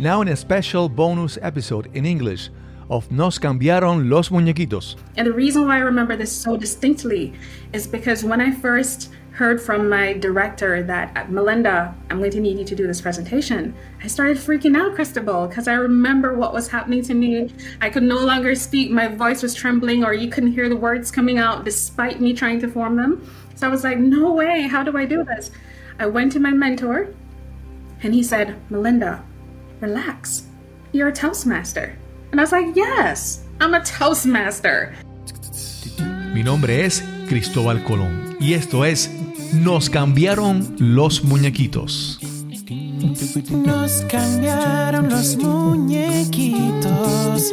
Now, in a special bonus episode in English of Nos Cambiaron los Muñequitos. And the reason why I remember this so distinctly is because when I first heard from my director that uh, Melinda, I'm going to need you to do this presentation, I started freaking out, Cristobal, because I remember what was happening to me. I could no longer speak, my voice was trembling, or you couldn't hear the words coming out despite me trying to form them. So I was like, no way, how do I do this? I went to my mentor, and he said, Melinda, relax. You're a Toastmaster. And I was like, yes, I'm a Toastmaster. Mi nombre es Cristóbal Colón y esto es Nos cambiaron los muñequitos. Nos cambiaron los muñequitos.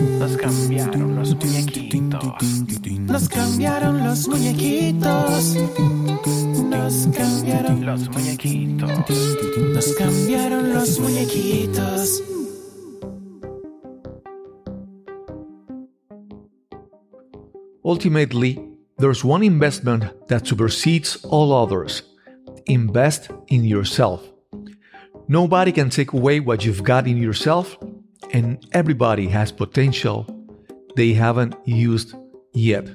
Nos cambiaron los muñequitos. Nos cambiaron los muñequitos. Nos cambiaron Los muñequitos. Nos cambiaron los muñequitos. Ultimately, there's one investment that supersedes all others invest in yourself. Nobody can take away what you've got in yourself, and everybody has potential they haven't used yet.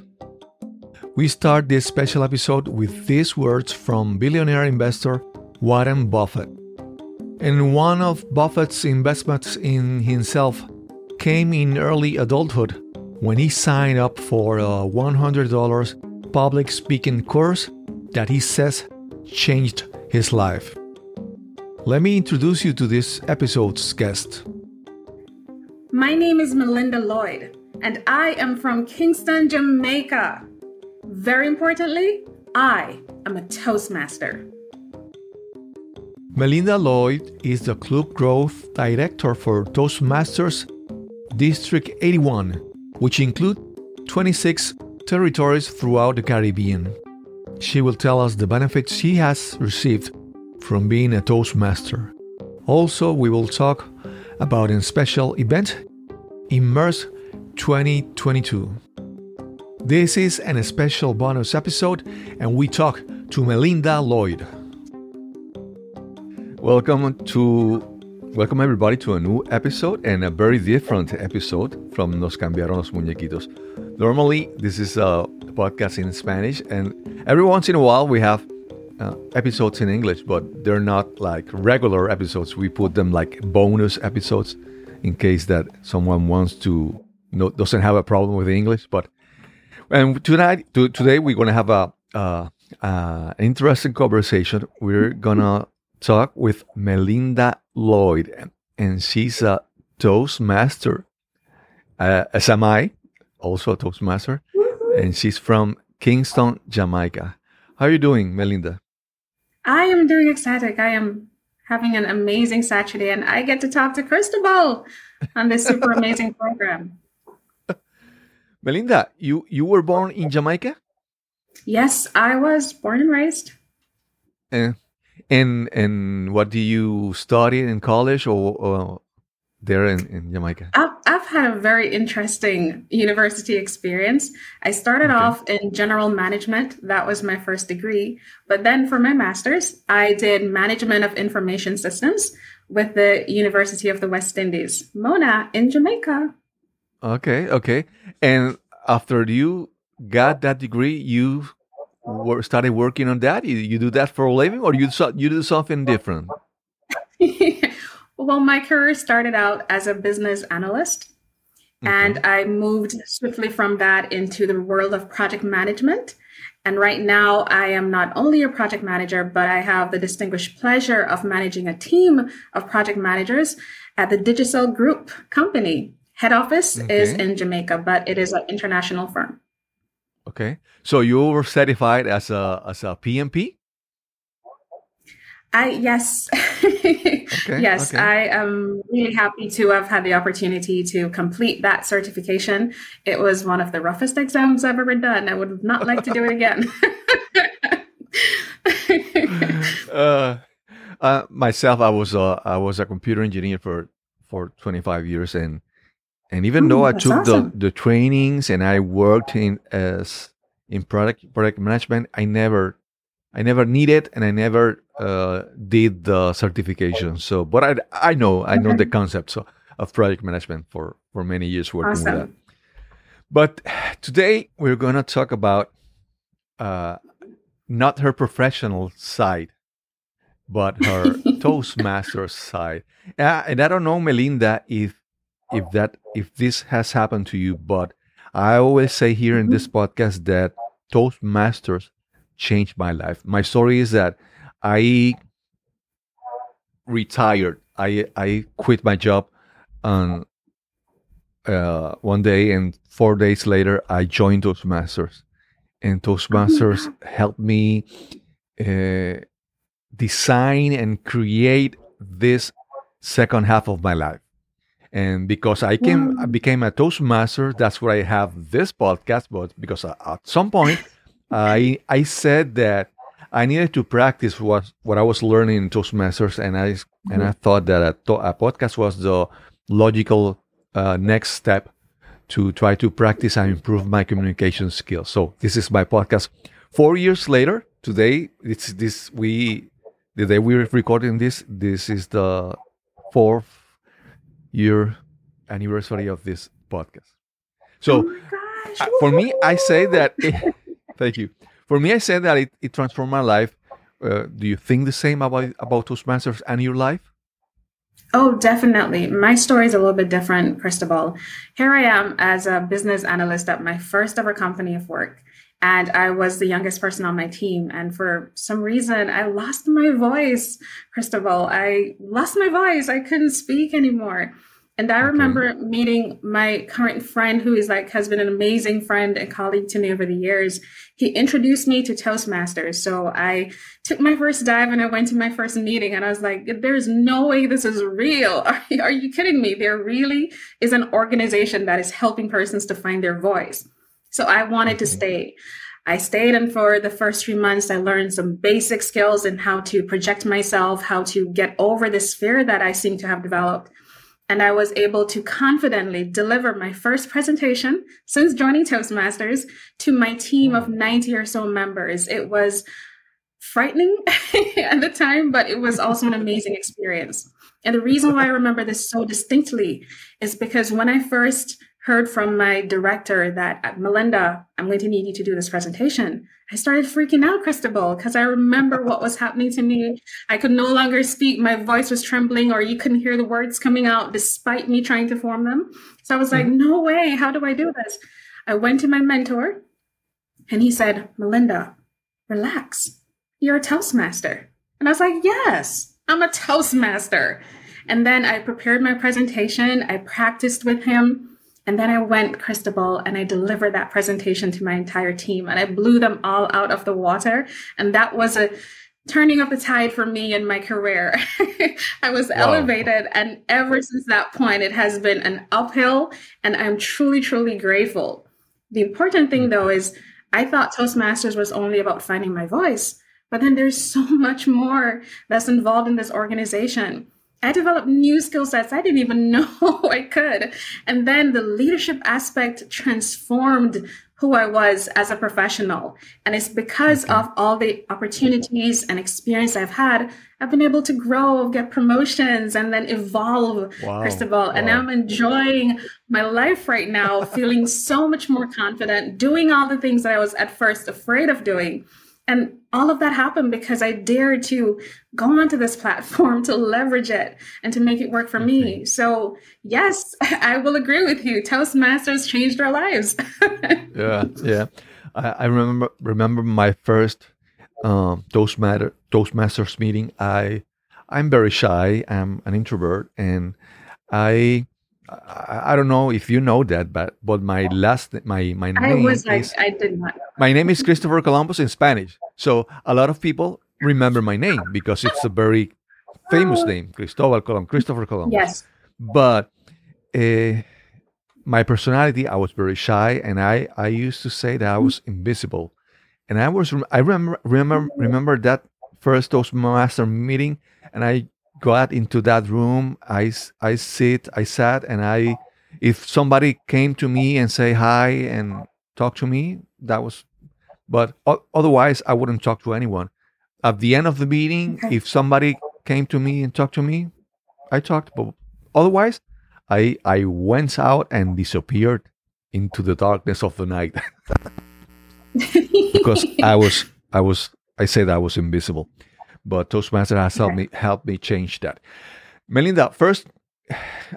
We start this special episode with these words from billionaire investor Warren Buffett. And one of Buffett's investments in himself came in early adulthood when he signed up for a $100 public speaking course that he says changed his life. Let me introduce you to this episode's guest. My name is Melinda Lloyd, and I am from Kingston, Jamaica. Very importantly, I am a Toastmaster. Melinda Lloyd is the Club Growth Director for Toastmasters District 81, which include 26 territories throughout the Caribbean. She will tell us the benefits she has received from being a Toastmaster. Also, we will talk about a special event, Immerse 2022. This is an special bonus episode, and we talk to Melinda Lloyd. Welcome to welcome everybody to a new episode and a very different episode from Nos Cambiaron los Muñequitos. Normally, this is a podcast in Spanish, and every once in a while we have uh, episodes in English, but they're not like regular episodes. We put them like bonus episodes in case that someone wants to no doesn't have a problem with English. But and tonight, to, today, we're gonna have a uh, uh, interesting conversation. We're gonna talk with Melinda Lloyd, and she's a Toastmaster, uh, as am I, also a Toastmaster, and she's from Kingston, Jamaica. How are you doing, Melinda? I am doing ecstatic. I am having an amazing Saturday, and I get to talk to Cristobal on this super amazing program. Melinda, you you were born in Jamaica, Yes, I was born and raised. and and and what do you study in college or, or there in, in Jamaica? I've, I've had a very interesting university experience. I started Okay. off in general management. That was my first degree. But then for my master's, I did management of information systems with the University of the West Indies, Mona in Jamaica. Okay, okay. And after you got that degree, you were started working on that. You, you do that for a living, or you you do something different? well, my career started out as a business analyst, and I moved swiftly from that into the world of project management. And right now, I am not only a project manager, but I have the distinguished pleasure of managing a team of project managers at the Digital Group company. Head office is in Jamaica, but it is an international firm. Okay. So you were certified as a as a PMP. I yes, yes, okay. I am really happy to have had the opportunity to complete that certification. It was one of the roughest exams I've ever done. I would not like to do it again. uh, uh, myself, I was a I was a computer engineer for for 25 years, and and even though I took awesome. the the trainings and I worked in as in product product management, I never I never needed and I never uh, did the certification. So, but I I know I know the concepts of, of project management for for many years working with that. But today we're going to talk about uh, not her professional side, but her Toastmasters side. Uh, and I don't know, Melinda, if if that if this has happened to you, but I always say here in this podcast that Toastmasters changed my life. My story is that I retired. I I quit my job on uh, one day, and four days later, I joined Toastmasters, and Toastmasters helped me uh, design and create this second half of my life. And because I came, I became a Toastmaster, that's why I have this podcast. But because at some point, I I said that I needed to practice what what I was learning in Toastmasters, and I and I thought that a, to- a podcast was the logical uh, next step to try to practice and improve my communication skills. So this is my podcast. Four years later, today it's this we the day we're recording this. This is the fourth year anniversary of this podcast. So oh for me, I say that. thank you. For me, I said that it, it transformed my life. Uh, do you think the same about about Toastmasters and your life? Oh, definitely. My story is a little bit different, Cristobal. Here I am as a business analyst at my first ever company of work. And I was the youngest person on my team. And for some reason, I lost my voice, Cristobal. I lost my voice. I couldn't speak anymore. And I Okay. remember meeting my current friend, who is like has been an amazing friend and colleague to me over the years. He introduced me to Toastmasters. So I took my first dive and I went to my first meeting and I was like, there's no way this is real. Are you, are you kidding me? There really is an organization that is helping persons to find their voice. So I wanted to stay. I stayed and for the first three months, I learned some basic skills in how to project myself, how to get over this fear that I seem to have developed. And I was able to confidently deliver my first presentation since joining Toastmasters to my team of 90 or so members. It was frightening at the time, but it was also an amazing experience. And the reason why I remember this so distinctly is because when I first heard from my director that Melinda, I'm going to need you to do this presentation, I started freaking out, Cristobal, because I remember what was happening to me. I could no longer speak. My voice was trembling, or you couldn't hear the words coming out despite me trying to form them. So I was like, no way. How do I do this? I went to my mentor and he said, Melinda, relax. You're a Toastmaster. And I was like, yes, I'm a Toastmaster. And then I prepared my presentation. I practiced with him. And then I went Cristobal and I delivered that presentation to my entire team and I blew them all out of the water. And that was a turning of the tide for me in my career. I was Wow. elevated. And ever since that point, it has been an uphill. And I'm truly, truly grateful. The important thing mm. though is I thought Toastmasters was only about finding my voice, but then there's so much more that's involved in this organization. I developed new skill sets I didn't even know I could. And then the leadership aspect transformed who I was as a professional. And it's because of all the opportunities and experience I've had, I've been able to grow, get promotions, and then evolve, Wow. Cristobal. And Wow. I'm enjoying my life right now, feeling so much more confident, doing all the things that I was at first afraid of doing. And all of that happened because I dared to go onto this platform to leverage it and to make it work for me. So, yes, I will agree with you. Toastmasters changed our lives. yeah, yeah. I, I remember remember my first um, Toastmaster Toastmasters meeting. I I'm very shy. I'm an introvert, and I I, I don't know if you know that, but but my last my my I name was like, is I did not my name is Christopher Columbus in Spanish. So a lot of people remember my name because it's a very famous name, Cristobal Colón, Christopher Columbus Yes. but uh, my personality i was very shy and i i used to say that i was invisible and i was i remember remember remember that first toastmaster meeting and i got into that room I, I sit i sat and i if somebody came to me and say hi and talk to me that was but o- otherwise i wouldn't talk to anyone at the end of the meeting, Okay. if somebody came to me and talked to me, I talked. But otherwise, I I went out and disappeared into the darkness of the night because I was I was I said I was invisible. But Toastmaster has helped me helped me change that. Melinda, first,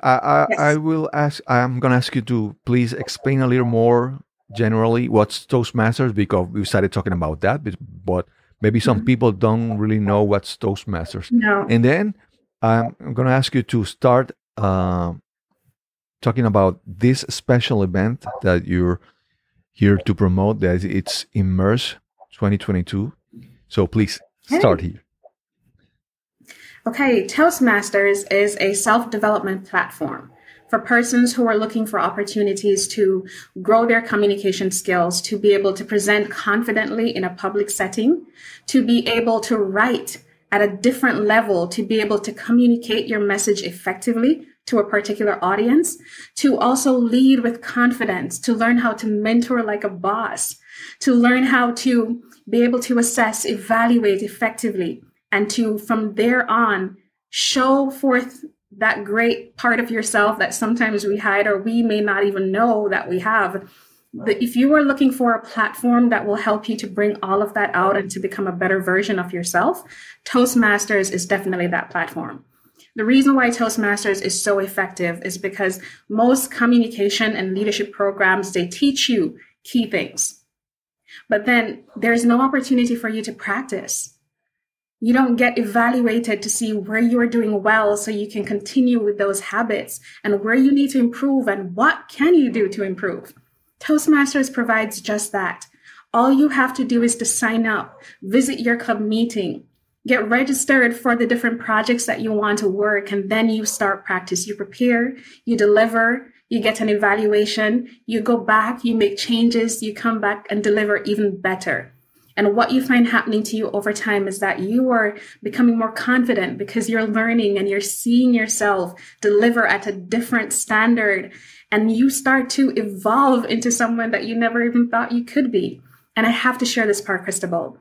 I I, Yes. I will ask. I'm gonna ask you to please explain a little more generally what's Toastmasters because we started talking about that, but, maybe some Mhm. people don't really know what's Toastmasters. no. And then I'm going to ask you to start uh, talking about this special event that you're here to promote. That it's Immerse 2022. So please start here. Okay, Toastmasters is a self development platform for persons who are looking for opportunities to grow their communication skills, to be able to present confidently in a public setting, to be able to write at a different level, to be able to communicate your message effectively to a particular audience, to also lead with confidence, to learn how to mentor like a boss, to learn how to be able to assess, evaluate effectively, and to from there on show forth that great part of yourself that sometimes we hide or we may not even know that we have. If you are looking for a platform that will help you to bring all of that out and to become a better version of yourself, Toastmasters is definitely that platform. The reason why Toastmasters is so effective is because most communication and leadership programs they teach you key things. But then there's no opportunity for you to practice. You don't get evaluated to see where you are doing well so you can continue with those habits and where you need to improve and what can you do to improve. Toastmasters provides just that. All you have to do is to sign up, visit your club meeting, get registered for the different projects that you want to work, and then you start practice. You prepare, you deliver, you get an evaluation, you go back, you make changes, you come back and deliver even better. And what you find happening to you over time is that you are becoming more confident because you're learning and you're seeing yourself deliver at a different standard. And you start to evolve into someone that you never even thought you could be. And I have to share this part, Cristobal.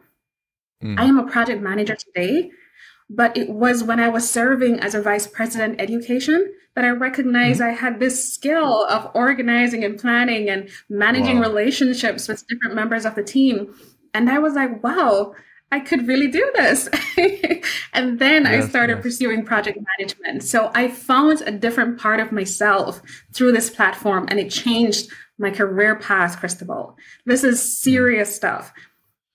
Mm. I am a project manager today, but it was when I was serving as a vice president education that I recognized I had this skill of organizing and planning and managing Wow. relationships with different members of the team. And I was like, wow, I could really do this. and then I started yes. pursuing project management. So I found a different part of myself through this platform and it changed my career path, Cristobal. This is serious stuff.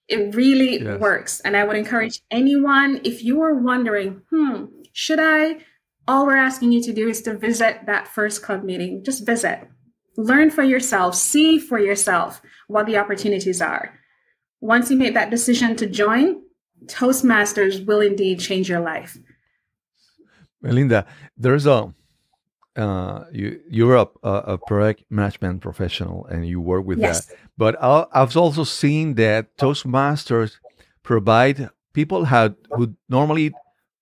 It really Yes. works. And I would encourage anyone, if you are wondering, hmm, should I? All we're asking you to do is to visit that first club meeting. Just visit. Learn for yourself, see for yourself what the opportunities are. Once you make that decision to join, Toastmasters will indeed change your life. Melinda, there's a uh, you you're a, a, project management professional and you work with Yes. that. But I, I've also seen that Toastmasters provide people had who normally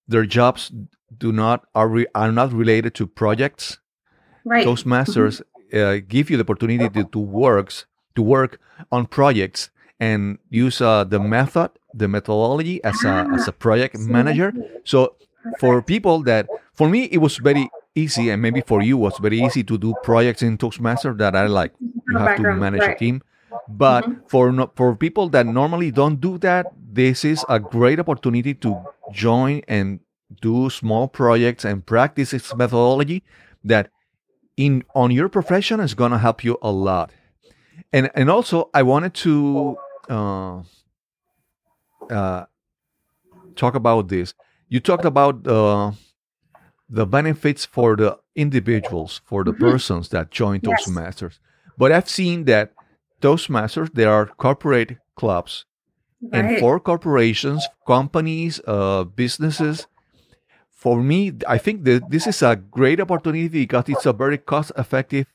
their jobs do not are re, are not related to projects. Right. Toastmasters uh, give you the opportunity to, to works to work on projects and use uh, the method, the methodology as a as a project manager. So for people that for me it was very easy and maybe for you was very easy to do projects in Toastmaster that I like you have to manage a team. But for no, for people that normally don't do that, this is a great opportunity to join and do small projects and practice its methodology that in on your profession is going to help you a lot. And and also I wanted to uh, uh, talk about this. You talked about uh, the benefits for the individuals, for the persons that join Mm-hmm. Yes. Toastmasters. But I've seen that Toastmasters, there are corporate clubs, and for corporations, companies, uh, businesses. For me, I think that this is a great opportunity because it's a very cost-effective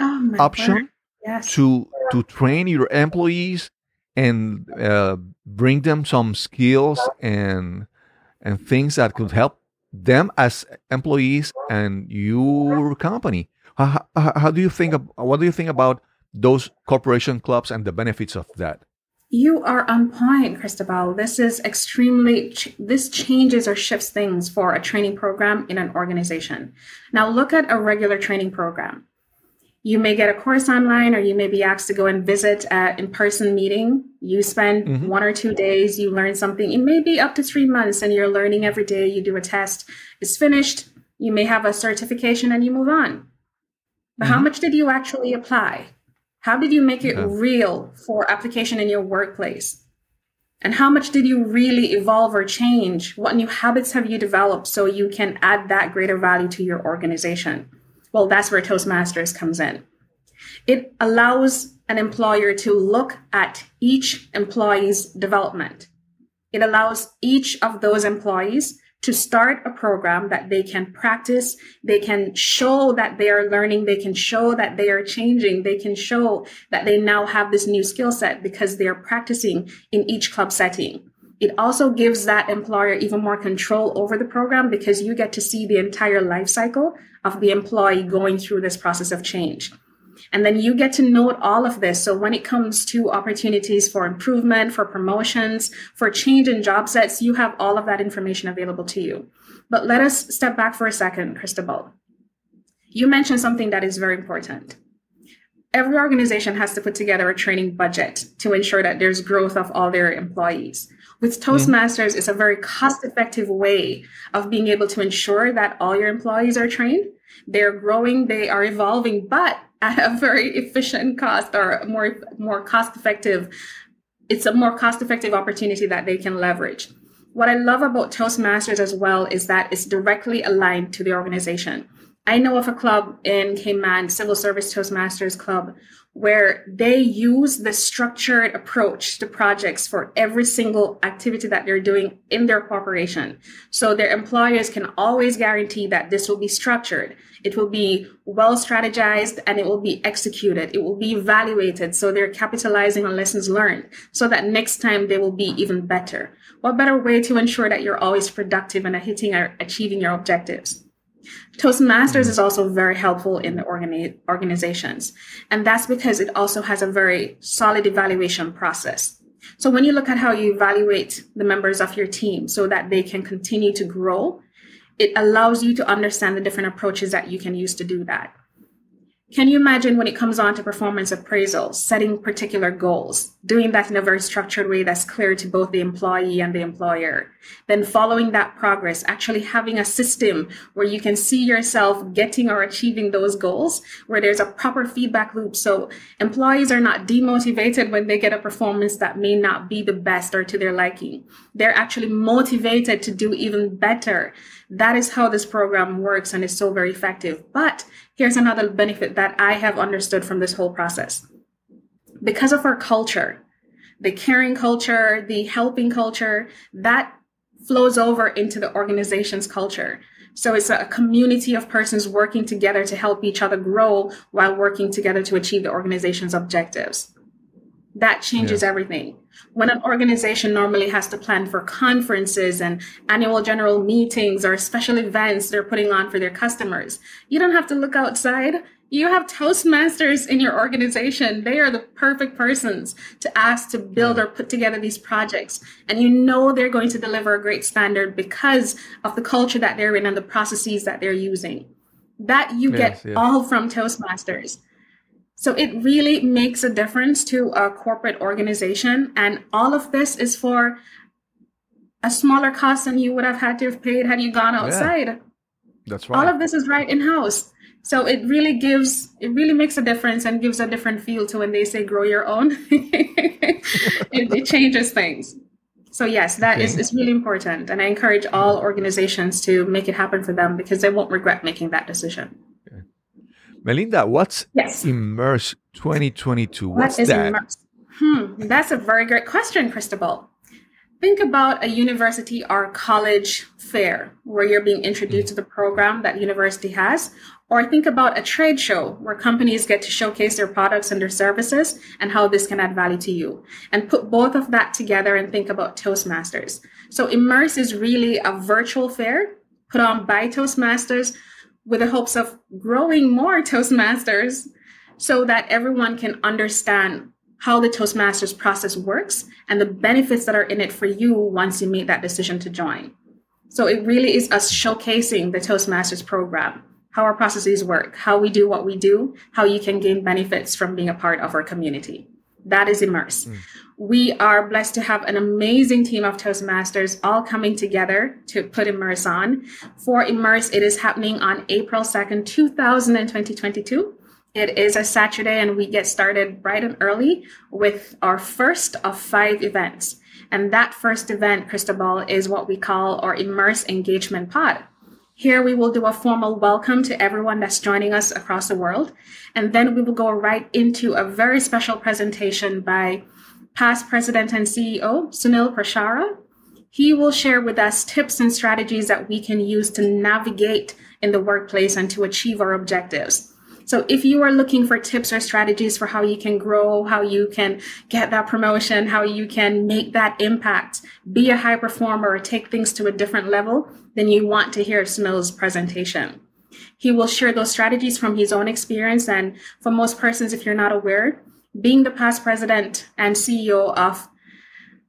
oh, option. Yes. to to train your employees and uh, bring them some skills and and things that could help them as employees and your company. How, how, do you think? Of, what do you think about those corporation clubs and the benefits of that? You are on point, Cristobal. This is extremely, this changes or shifts things for a training program in an organization. Now, look at a regular training program. You may get a course online, or you may be asked to go and visit an in person meeting. You spend mm-hmm. one or two days, you learn something. It may be up to three months, and you're learning every day. You do a test, it's finished. You may have a certification, and you move on. But mm-hmm. how much did you actually apply? How did you make it yeah. real for application in your workplace? And how much did you really evolve or change? What new habits have you developed so you can add that greater value to your organization? Well, that's where Toastmasters comes in. It allows an employer to look at each employee's development. It allows each of those employees to start a program that they can practice. They can show that they are learning. They can show that they are changing. They can show that they now have this new skill set because they are practicing in each club setting. It also gives that employer even more control over the program because you get to see the entire life cycle of the employee going through this process of change. And then you get to note all of this. So when it comes to opportunities for improvement, for promotions, for change in job sets, you have all of that information available to you. But let us step back for a second, Cristobal. You mentioned something that is very important. Every organization has to put together a training budget to ensure that there's growth of all their employees. With mm-hmm. Toastmasters, mm. it's a very cost effective way of being able to ensure that all your employees are trained, they're growing, they are evolving, but at a very efficient cost or more more cost effective it's a more cost effective opportunity that they can leverage what i love about toastmasters as well is that it's directly aligned to the organization i know of a club in cayman civil service toastmasters club where they use the structured approach to projects for every single activity that they're doing in their corporation. So their employers can always guarantee that this will be structured. It will be well strategized and it will be executed. It will be evaluated. So they're capitalizing on lessons learned so that next time they will be even better. What better way to ensure that you're always productive and hitting or achieving your objectives? Toastmasters mm-hmm. is also very helpful in the organi- organizations. And that's because it also has a very solid evaluation process. So when you look at how you evaluate the members of your team so that they can continue to grow, it allows you to understand the different approaches that you can use to do that. Can you imagine when it comes on to performance appraisal, setting particular goals, doing that in a very structured way that's clear to both the employee and the employer? Then following that progress, actually having a system where you can see yourself getting or achieving those goals, where there's a proper feedback loop. So employees are not demotivated when they get a performance that may not be the best or to their liking. They're actually motivated to do even better. That is how this program works and is so very effective. But Here's another benefit that I have understood from this whole process. Because of our culture, the caring culture, the helping culture, that flows over into the organization's culture. So it's a community of persons working together to help each other grow while working together to achieve the organization's objectives that changes yeah. everything. When an organization normally has to plan for conferences and annual general meetings or special events they're putting on for their customers, you don't have to look outside. You have Toastmasters in your organization. They are the perfect persons to ask to build or put together these projects. And you know they're going to deliver a great standard because of the culture that they're in and the processes that they're using. That you yes, get yes. all from Toastmasters. So it really makes a difference to a corporate organization. And all of this is for a smaller cost than you would have had to have paid had you gone outside. Yeah, that's right. All of this is right in house. So it really gives, it really makes a difference and gives a different feel to when they say grow your own. it, it, changes things. So yes, that okay. is, is really important. And I encourage all organizations to make it happen for them because they won't regret making that decision. Melinda, what's yes. Immerse 2022? What's what that? Immerse? Hmm, that's a very great question, Cristobal. Think about a university or college fair where you're being introduced mm. to the program that university has, or think about a trade show where companies get to showcase their products and their services and how this can add value to you. And put both of that together and think about Toastmasters. So Immerse is really a virtual fair put on by Toastmasters with the hopes of growing more Toastmasters so that everyone can understand how the Toastmasters process works and the benefits that are in it for you once you make that decision to join. So it really is us showcasing the Toastmasters program, how our processes work, how we do what we do, how you can gain benefits from being a part of our community. That is Immerse. Mm. We are blessed to have an amazing team of Toastmasters all coming together to put Immerse on. For Immerse, it is happening on April 2nd, 2022. It is a Saturday, and we get started bright and early with our first of five events. And that first event, Cristobal, is what we call our Immerse Engagement Pod. Here we will do a formal welcome to everyone that's joining us across the world. And then we will go right into a very special presentation by past president and CEO, Sunil Prashara. He will share with us tips and strategies that we can use to navigate in the workplace and to achieve our objectives. So if you are looking for tips or strategies for how you can grow, how you can get that promotion, how you can make that impact, be a high performer, or take things to a different level, then you want to hear Sunil's presentation. He will share those strategies from his own experience. And for most persons, if you're not aware, being the past president and CEO of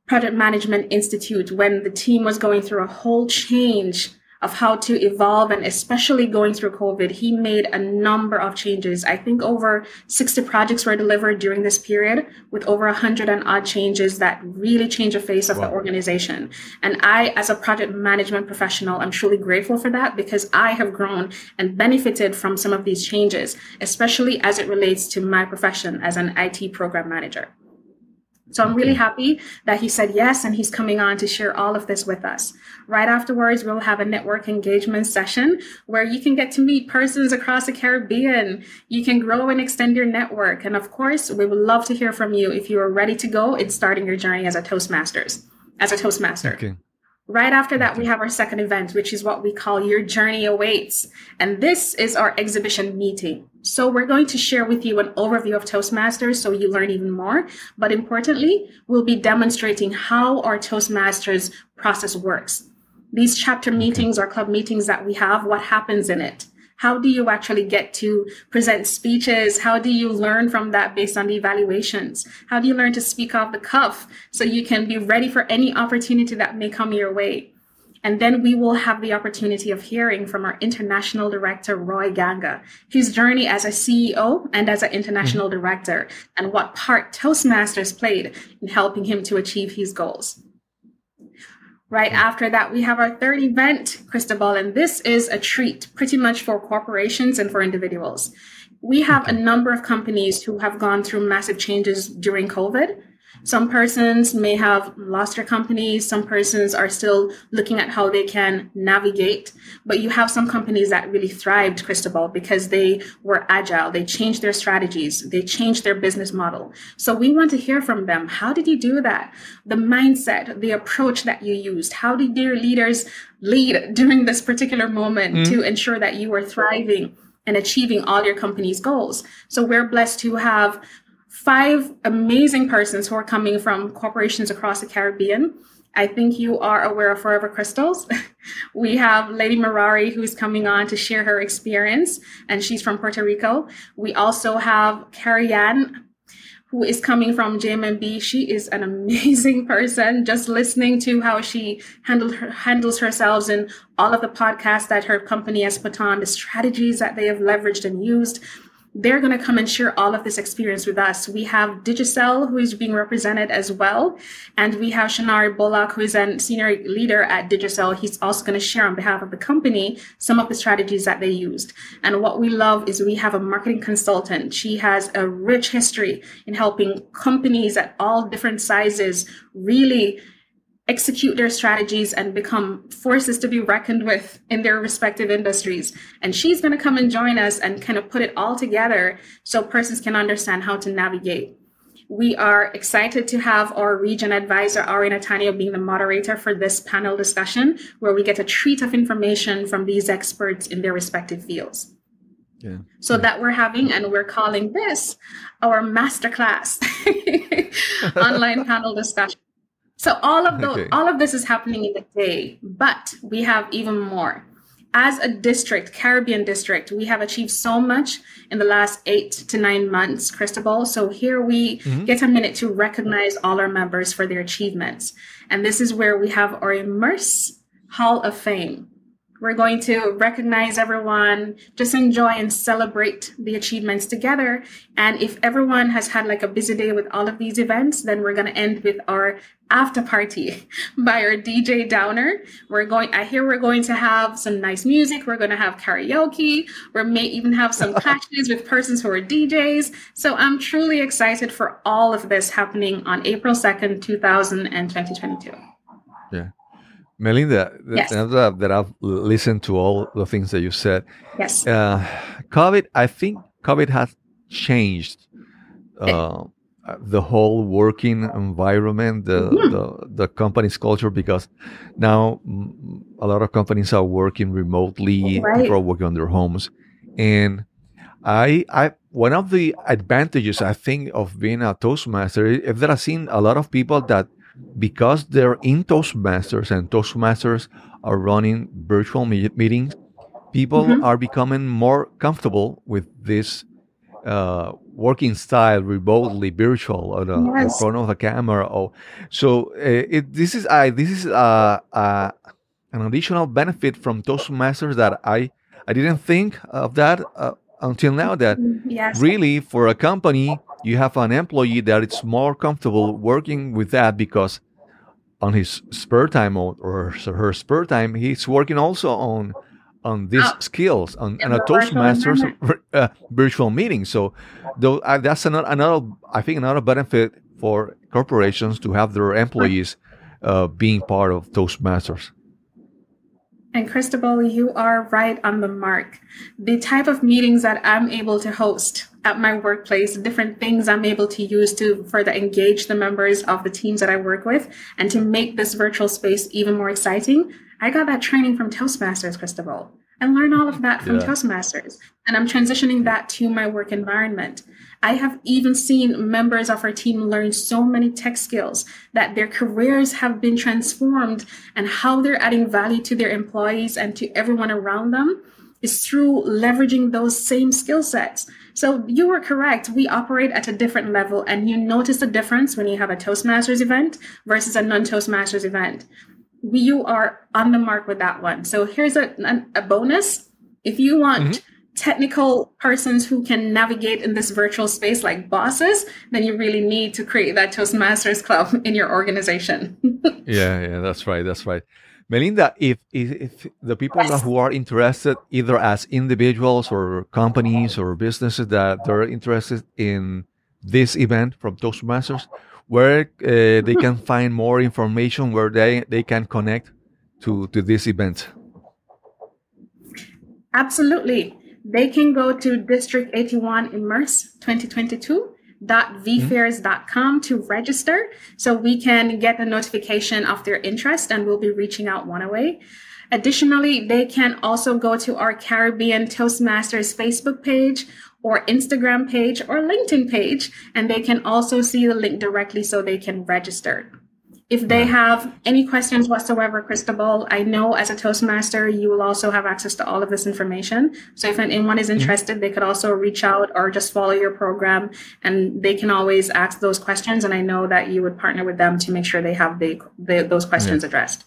Project Management Institute, when the team was going through a whole change of how to evolve and especially going through COVID, he made a number of changes. I think over 60 projects were delivered during this period with over 100 and odd changes that really changed the face of wow. the organization. And I, as a project management professional, I'm truly grateful for that because I have grown and benefited from some of these changes, especially as it relates to my profession as an IT program manager. So I'm really happy that he said yes and he's coming on to share all of this with us. Right afterwards, we'll have a network engagement session where you can get to meet persons across the Caribbean. You can grow and extend your network. And of course, we would love to hear from you if you are ready to go in starting your journey as a Toastmasters, as a Toastmaster. Okay. Right after that, we have our second event, which is what we call Your Journey Awaits. And this is our exhibition meeting. So we're going to share with you an overview of Toastmasters so you learn even more. But importantly, we'll be demonstrating how our Toastmasters process works. These chapter meetings or club meetings that we have, what happens in it? How do you actually get to present speeches? How do you learn from that based on the evaluations? How do you learn to speak off the cuff so you can be ready for any opportunity that may come your way? And then we will have the opportunity of hearing from our international director, Roy Ganga, his journey as a CEO and as an international mm-hmm. director, and what part Toastmasters played in helping him to achieve his goals. Right after that, we have our third event, Cristobal, and this is a treat pretty much for corporations and for individuals. We have a number of companies who have gone through massive changes during COVID. Some persons may have lost their companies. Some persons are still looking at how they can navigate. But you have some companies that really thrived, Cristobal, because they were agile. They changed their strategies. They changed their business model. So we want to hear from them. How did you do that? The mindset, the approach that you used. How did your leaders lead during this particular moment mm-hmm. to ensure that you were thriving? and achieving all your company's goals. So we're blessed to have five amazing persons who are coming from corporations across the Caribbean. I think you are aware of Forever Crystals. we have Lady Marari who's coming on to share her experience, and she's from Puerto Rico. We also have Carrie Ann who is coming from JMB. She is an amazing person. Just listening to how she handled her, handles herself in all of the podcasts that her company has put on, the strategies that they have leveraged and used they're going to come and share all of this experience with us. We have Digicel, who is being represented as well. And we have Shanari Bullock, who is a senior leader at Digicel. He's also going to share on behalf of the company some of the strategies that they used. And what we love is we have a marketing consultant. She has a rich history in helping companies at all different sizes really execute their strategies and become forces to be reckoned with in their respective industries. And she's going to come and join us and kind of put it all together so persons can understand how to navigate. We are excited to have our region advisor, Ari Natanio, being the moderator for this panel discussion, where we get a treat of information from these experts in their respective fields. Yeah. So yeah. that we're having, and we're calling this our masterclass online panel discussion. So all of those, okay. all of this is happening in the day, but we have even more. as a district, Caribbean district, we have achieved so much in the last eight to nine months, Cristobal. So here we mm-hmm. get a minute to recognize all our members for their achievements. And this is where we have our Immerse Hall of Fame. We're going to recognize everyone, just enjoy and celebrate the achievements together. And if everyone has had like a busy day with all of these events, then we're going to end with our after party by our DJ Downer. We're going, I hear we're going to have some nice music. We're going to have karaoke. We may even have some clashes with persons who are DJs. So I'm truly excited for all of this happening on April 2nd, 2022. Yeah. Melinda, Yes. now that, that I've listened to all the things that you said, Yes. uh, COVID, I think COVID has changed uh, the whole working environment, the, Mhm. the the company's culture, because now a lot of companies are working remotely, Right. people are working on their homes, and I I one of the advantages I think of being a Toastmaster is if that I've seen a lot of people that because they're in Toastmasters and Toastmasters are running virtual me- meetings, people Mhm. are becoming more comfortable with this uh, working style remotely, virtual, on a, in front of a camera. Or so uh, it, this is I this is uh, uh, an additional benefit from Toastmasters that I I didn't think of that uh, until now. That Yes. really for a company you have an employee that is more comfortable working with that because on his spare time or, or her spare time he's working also on on these Ah, skills on, on a toastmasters uh, virtual meeting so though uh, that's another, another i think another benefit for corporations to have their employees uh, being part of toastmasters And Cristobal, you are right on the mark. The type of meetings that I'm able to host at my workplace, different things I'm able to use to further engage the members of the teams that I work with and to make this virtual space even more exciting. I got that training from Toastmasters, Cristobal. I learned all of that from Yeah. Toastmasters, and I'm transitioning that to my work environment. I have even seen members of our team learn so many tech skills that their careers have been transformed and how they're adding value to their employees and to everyone around them is through leveraging those same skill sets. So you were correct. We operate at a different level and you notice the difference when you have a Toastmasters event versus a non-Toastmasters event. You are on the mark with that one. So here's a, a bonus. If you want mm-hmm. Technical persons who can navigate in this virtual space like bosses, then you really need to create that Toastmasters club in your organization. Yeah, yeah, that's right, that's right. Melinda, if if, if the people Yes. who are interested, either as individuals or companies or businesses that they're interested in this event from Toastmasters, where uh, they can find more information, where they they can connect to to this event. Absolutely. They can go to District 81 Immerse 2022.vfairs.com mm-hmm. to register so we can get a notification of their interest and we'll be reaching out one away. Additionally, they can also go to our Caribbean Toastmasters Facebook page or Instagram page or LinkedIn page, and they can also see the link directly so they can register. If they have any questions whatsoever, Cristobal, I know as a Toastmaster, you will also have access to all of this information. So if anyone is mm-hmm. interested, they could also reach out or just follow your program and they can always ask those questions. And I know that you would partner with them to make sure they have the, the those questions addressed.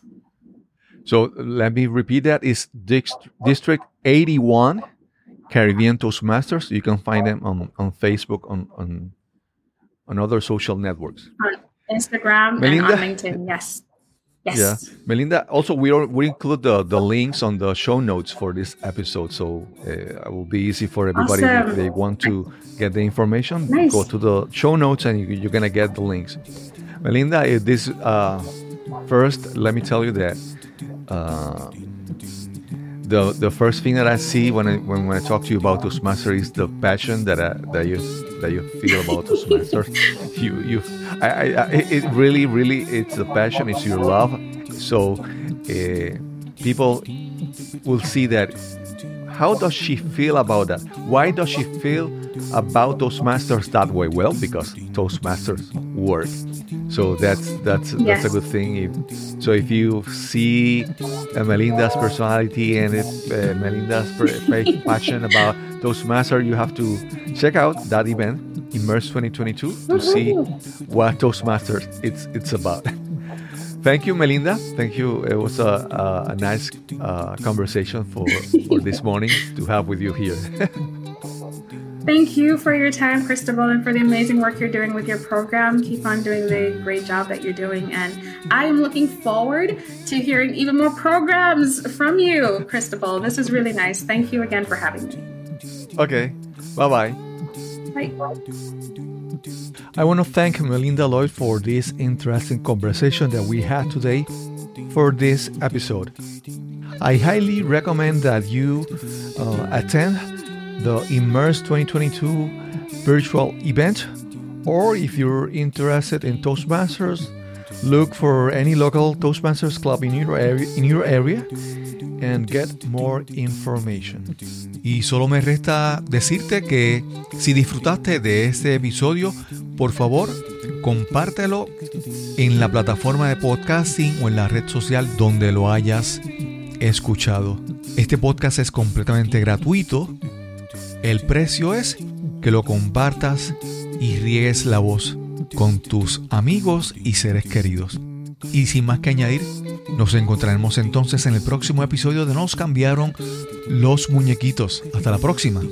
So let me repeat that: is Dist- District eighty one Caribbean Toastmasters. You can find them on on Facebook on on on other social networks. Instagram Melinda? and on LinkedIn. Yes. Yes. Yeah, Melinda. Also, we are, we include the, the links on the show notes for this episode, so uh, it will be easy for everybody if they want to get the information. Nice. Go to the show notes, and you, you're gonna get the links. Melinda, this uh, first, let me tell you that uh, the the first thing that I see when I when, when I talk to you about Toastmaster is the passion that I, that you that you feel about Toastmaster. you you I, I, I it really really it's the passion, it's your love. So uh, people will see that. How does she feel about that? Why does she feel about Toastmasters that way. Well, because Toastmasters work. So that's that's that's a good thing. If, so if you see uh, Melinda's personality and it, uh, Melinda's per- passion about Toastmasters, you have to check out that event, Immerse 2022, to see what Toastmasters it's it's about. Thank you, Melinda. Thank you. It was a, a, a nice uh, conversation for, for this morning to have with you here. Thank you for your time, Cristobal, and for the amazing work you're doing with your program. Keep on doing the great job that you're doing. And I am looking forward to hearing even more programs from you, Cristobal. This is really nice. Thank you again for having me. okay. Bye bye. Bye. I want to thank Melinda Lloyd for this interesting conversation that we had today for this episode. I highly recommend that you uh, attend the Immerse 2022 virtual event, or if you're interested in Toastmasters, look for any local Toastmasters club in your area, in your area and get more information. Y solo me resta decirte que si disfrutaste de este episodio, por favor, compártelo en la plataforma de podcasting o en la red social donde lo hayas escuchado. Este podcast es completamente gratuito. El precio es que lo compartas y riegues la voz con tus amigos y seres queridos. Y sin más que añadir, nos encontraremos entonces en el próximo episodio de Nos cambiaron los muñequitos. Hasta la próxima.